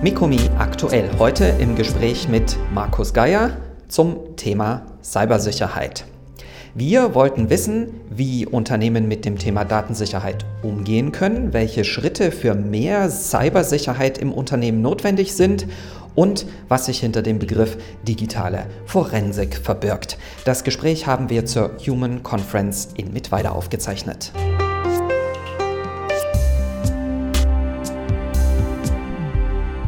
Mikomi aktuell. Heute im Gespräch mit Markus Geier zum Thema Cybersicherheit. Wir wollten wissen, wie Unternehmen mit dem Thema Datensicherheit umgehen können, welche Schritte für mehr Cybersicherheit im Unternehmen notwendig sind und was sich hinter dem Begriff digitale Forensik verbirgt. Das Gespräch haben wir zur Human Conference in Mittweida aufgezeichnet.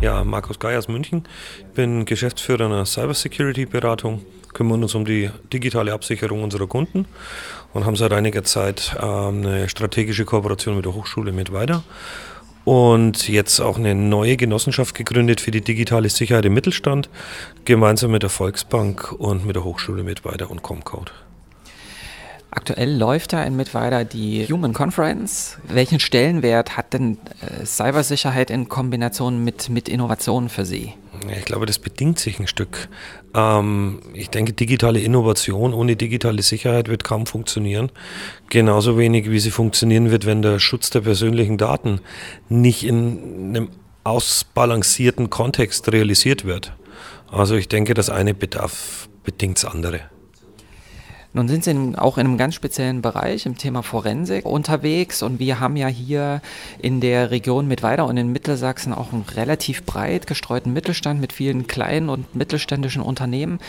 Ja, Markus Geier aus München. Ich bin Geschäftsführer einer Cybersecurity-Beratung, kümmern uns um die digitale Absicherung unserer Kunden und haben seit einiger Zeit ähm, eine strategische Kooperation mit der Hochschule mit weiter und jetzt auch eine neue Genossenschaft gegründet für die digitale Sicherheit im Mittelstand, gemeinsam mit der Volksbank und mit der Hochschule mit weiter und Comcode. Aktuell läuft da in Mittweida die Human Conference. Welchen Stellenwert hat denn äh, Cybersicherheit in Kombination mit, mit Innovationen für Sie? Ich glaube, das bedingt sich ein Stück. Ähm, ich denke, digitale Innovation ohne digitale Sicherheit wird kaum funktionieren. Genauso wenig, wie sie funktionieren wird, wenn der Schutz der persönlichen Daten nicht in einem ausbalancierten Kontext realisiert wird. Also ich denke, das eine bedarf bedingt das andere. Nun sind Sie auch in einem ganz speziellen Bereich im Thema Forensik unterwegs und wir haben ja hier in der Region mit Weida und in Mittelsachsen auch einen relativ breit gestreuten Mittelstand mit vielen kleinen und mittelständischen Unternehmen.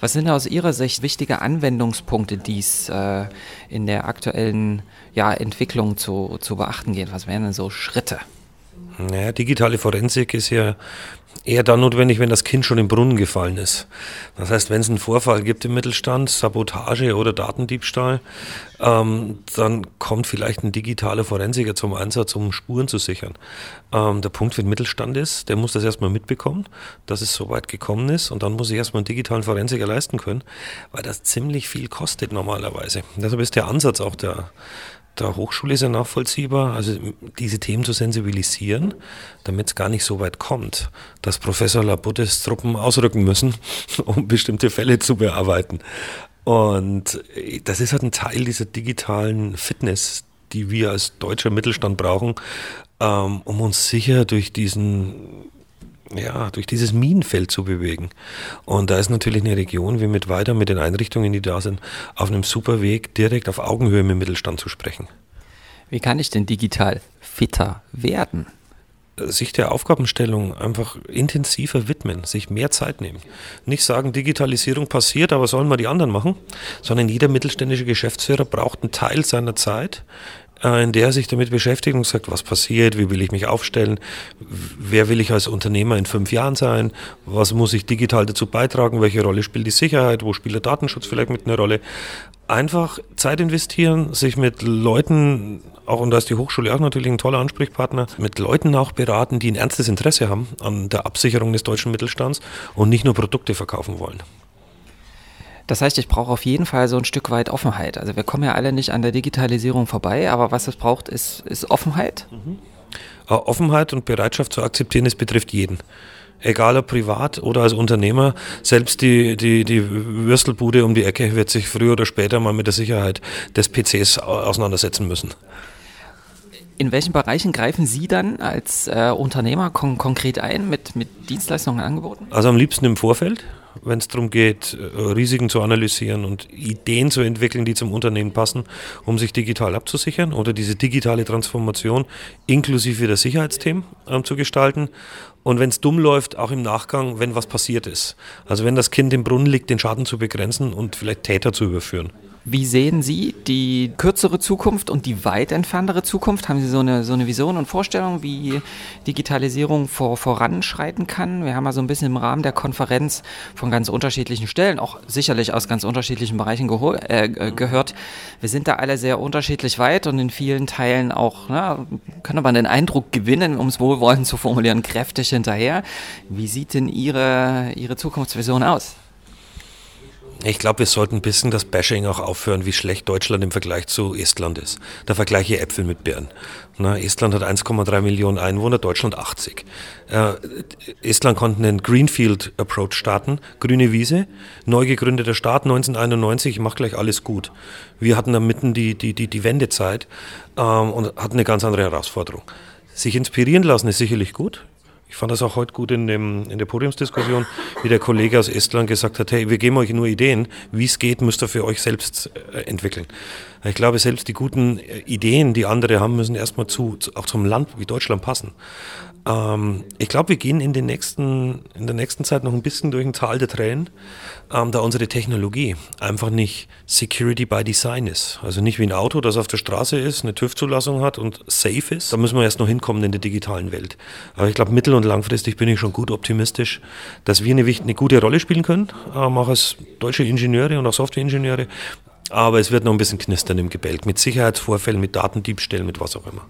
Was sind aus Ihrer Sicht wichtige Anwendungspunkte, die es äh, in der aktuellen ja, Entwicklung zu, zu beachten geht? Was wären denn so Schritte? Naja, digitale Forensik ist ja eher dann notwendig, wenn das Kind schon im Brunnen gefallen ist. Das heißt, wenn es einen Vorfall gibt im Mittelstand, Sabotage oder Datendiebstahl, ähm, dann kommt vielleicht ein digitaler Forensiker zum Einsatz, um Spuren zu sichern. Ähm, der Punkt für den Mittelstand ist, der muss das erstmal mitbekommen, dass es so weit gekommen ist und dann muss ich erstmal einen digitalen Forensiker leisten können, weil das ziemlich viel kostet normalerweise. Deshalb ist der Ansatz auch der der Hochschule ist ja nachvollziehbar, also diese Themen zu sensibilisieren, damit es gar nicht so weit kommt, dass Professor Labuttes Truppen ausrücken müssen, um bestimmte Fälle zu bearbeiten. Und das ist halt ein Teil dieser digitalen Fitness, die wir als deutscher Mittelstand brauchen, ähm, um uns sicher durch diesen ja, durch dieses Minenfeld zu bewegen. Und da ist natürlich eine Region wie mit weiter mit den Einrichtungen, die da sind, auf einem super Weg, direkt auf Augenhöhe mit dem Mittelstand zu sprechen. Wie kann ich denn digital fitter werden? sich der Aufgabenstellung einfach intensiver widmen, sich mehr Zeit nehmen. Nicht sagen, Digitalisierung passiert, aber sollen wir die anderen machen, sondern jeder mittelständische Geschäftsführer braucht einen Teil seiner Zeit, in der er sich damit beschäftigt und sagt, was passiert, wie will ich mich aufstellen, wer will ich als Unternehmer in fünf Jahren sein, was muss ich digital dazu beitragen, welche Rolle spielt die Sicherheit, wo spielt der Datenschutz vielleicht mit einer Rolle. Einfach Zeit investieren, sich mit Leuten, auch und da ist die Hochschule auch natürlich ein toller Ansprechpartner, mit Leuten auch beraten, die ein ernstes Interesse haben an der Absicherung des deutschen Mittelstands und nicht nur Produkte verkaufen wollen. Das heißt, ich brauche auf jeden Fall so ein Stück weit Offenheit. Also wir kommen ja alle nicht an der Digitalisierung vorbei, aber was es braucht, ist, ist Offenheit. Mhm. Offenheit und Bereitschaft zu akzeptieren, es betrifft jeden. Egal ob privat oder als Unternehmer, selbst die, die, die Würstelbude um die Ecke wird sich früher oder später mal mit der Sicherheit des PCs auseinandersetzen müssen. In welchen Bereichen greifen Sie dann als äh, Unternehmer kon konkret ein mit, mit Dienstleistungen angeboten? Also am liebsten im Vorfeld, wenn es darum geht, äh, Risiken zu analysieren und Ideen zu entwickeln, die zum Unternehmen passen, um sich digital abzusichern oder diese digitale Transformation inklusive der Sicherheitsthemen ähm, zu gestalten. Und wenn es dumm läuft, auch im Nachgang, wenn was passiert ist. Also wenn das Kind im Brunnen liegt, den Schaden zu begrenzen und vielleicht Täter zu überführen. Wie sehen Sie die kürzere Zukunft und die weit entferntere Zukunft? Haben Sie so eine, so eine Vision und Vorstellung, wie Digitalisierung vor, voranschreiten kann? Wir haben ja so ein bisschen im Rahmen der Konferenz von ganz unterschiedlichen Stellen, auch sicherlich aus ganz unterschiedlichen Bereichen äh, gehört. Wir sind da alle sehr unterschiedlich weit und in vielen Teilen auch, na, können wir den Eindruck gewinnen, um es wohlwollend zu formulieren, kräftig hinterher. Wie sieht denn Ihre, Ihre Zukunftsvision aus? Ich glaube, wir sollten ein bisschen das Bashing auch aufhören, wie schlecht Deutschland im Vergleich zu Estland ist. Da vergleiche Äpfel mit Birnen. Na, Estland hat 1,3 Millionen Einwohner, Deutschland 80. Äh, Estland konnte einen Greenfield Approach starten, grüne Wiese, neu gegründeter Staat 1991, macht gleich alles gut. Wir hatten da mitten die, die, die, die Wendezeit ähm, und hatten eine ganz andere Herausforderung. Sich inspirieren lassen ist sicherlich gut. Ich fand das auch heute gut in, dem, in der Podiumsdiskussion, wie der Kollege aus Estland gesagt hat, hey, wir geben euch nur Ideen, wie es geht, müsst ihr für euch selbst äh, entwickeln. Ich glaube, selbst die guten äh, Ideen, die andere haben, müssen erstmal zu, auch zum Land wie Deutschland passen. Ähm, ich glaube, wir gehen in, den nächsten, in der nächsten Zeit noch ein bisschen durch ein Tal der Tränen, ähm, da unsere Technologie einfach nicht Security by Design ist. Also nicht wie ein Auto, das auf der Straße ist, eine TÜV-Zulassung hat und safe ist. Da müssen wir erst noch hinkommen in der digitalen Welt. Aber ich glaube, mittel- und langfristig bin ich schon gut optimistisch, dass wir eine, eine gute Rolle spielen können, ähm, auch als deutsche Ingenieure und auch Softwareingenieure. Aber es wird noch ein bisschen knistern im Gebälk, mit Sicherheitsvorfällen, mit Datendiebstählen, mit was auch immer.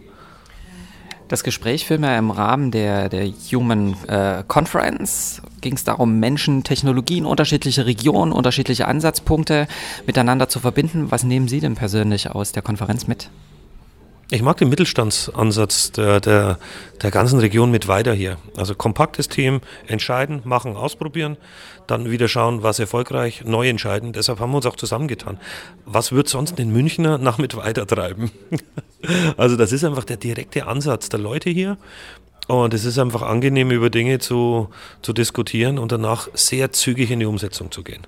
Das Gespräch führen wir im Rahmen der, der Human äh, Conference. Ging es darum, Menschen, Technologien, unterschiedliche Regionen, unterschiedliche Ansatzpunkte miteinander zu verbinden. Was nehmen Sie denn persönlich aus der Konferenz mit? Ich mag den Mittelstandsansatz der, der, der ganzen Region mit weiter hier. Also kompaktes Team, entscheiden, machen, ausprobieren, dann wieder schauen, was erfolgreich, neu entscheiden. Deshalb haben wir uns auch zusammengetan. Was wird sonst den Münchner nach mit weiter treiben? also das ist einfach der direkte Ansatz der Leute hier. Und es ist einfach angenehm, über Dinge zu, zu diskutieren und danach sehr zügig in die Umsetzung zu gehen.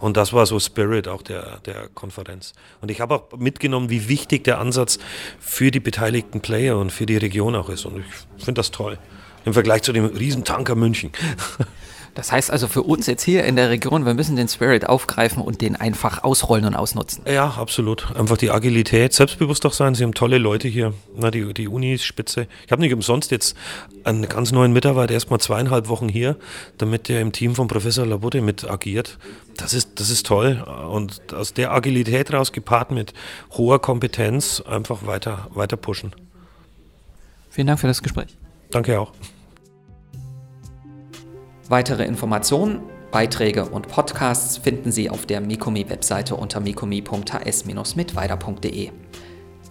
Und das war so Spirit auch der, der Konferenz. Und ich habe auch mitgenommen, wie wichtig der Ansatz für die beteiligten Player und für die Region auch ist. Und ich finde das toll. Im Vergleich zu dem Riesentanker München. Das heißt also für uns jetzt hier in der Region, wir müssen den Spirit aufgreifen und den einfach ausrollen und ausnutzen. Ja, absolut. Einfach die Agilität, selbstbewusst auch sein. Sie haben tolle Leute hier. Na, die, die Uni ist spitze. Ich habe nicht umsonst jetzt einen ganz neuen Mitarbeiter, erst mal zweieinhalb Wochen hier, damit der im Team von Professor Labotte mit agiert. Das ist, das ist toll. Und aus der Agilität raus gepaart mit hoher Kompetenz einfach weiter, weiter pushen. Vielen Dank für das Gespräch. Danke auch. Weitere Informationen, Beiträge und Podcasts finden Sie auf der Mikumi-Webseite unter mikumi.hs-mitweiter.de.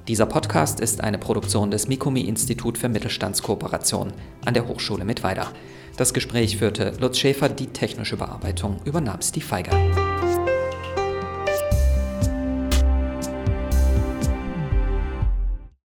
Dieser Podcast ist eine Produktion des Mikumi-Institut für Mittelstandskooperation an der Hochschule Mittweida. Das Gespräch führte Lutz Schäfer, die technische Bearbeitung übernahm Steve Feiger.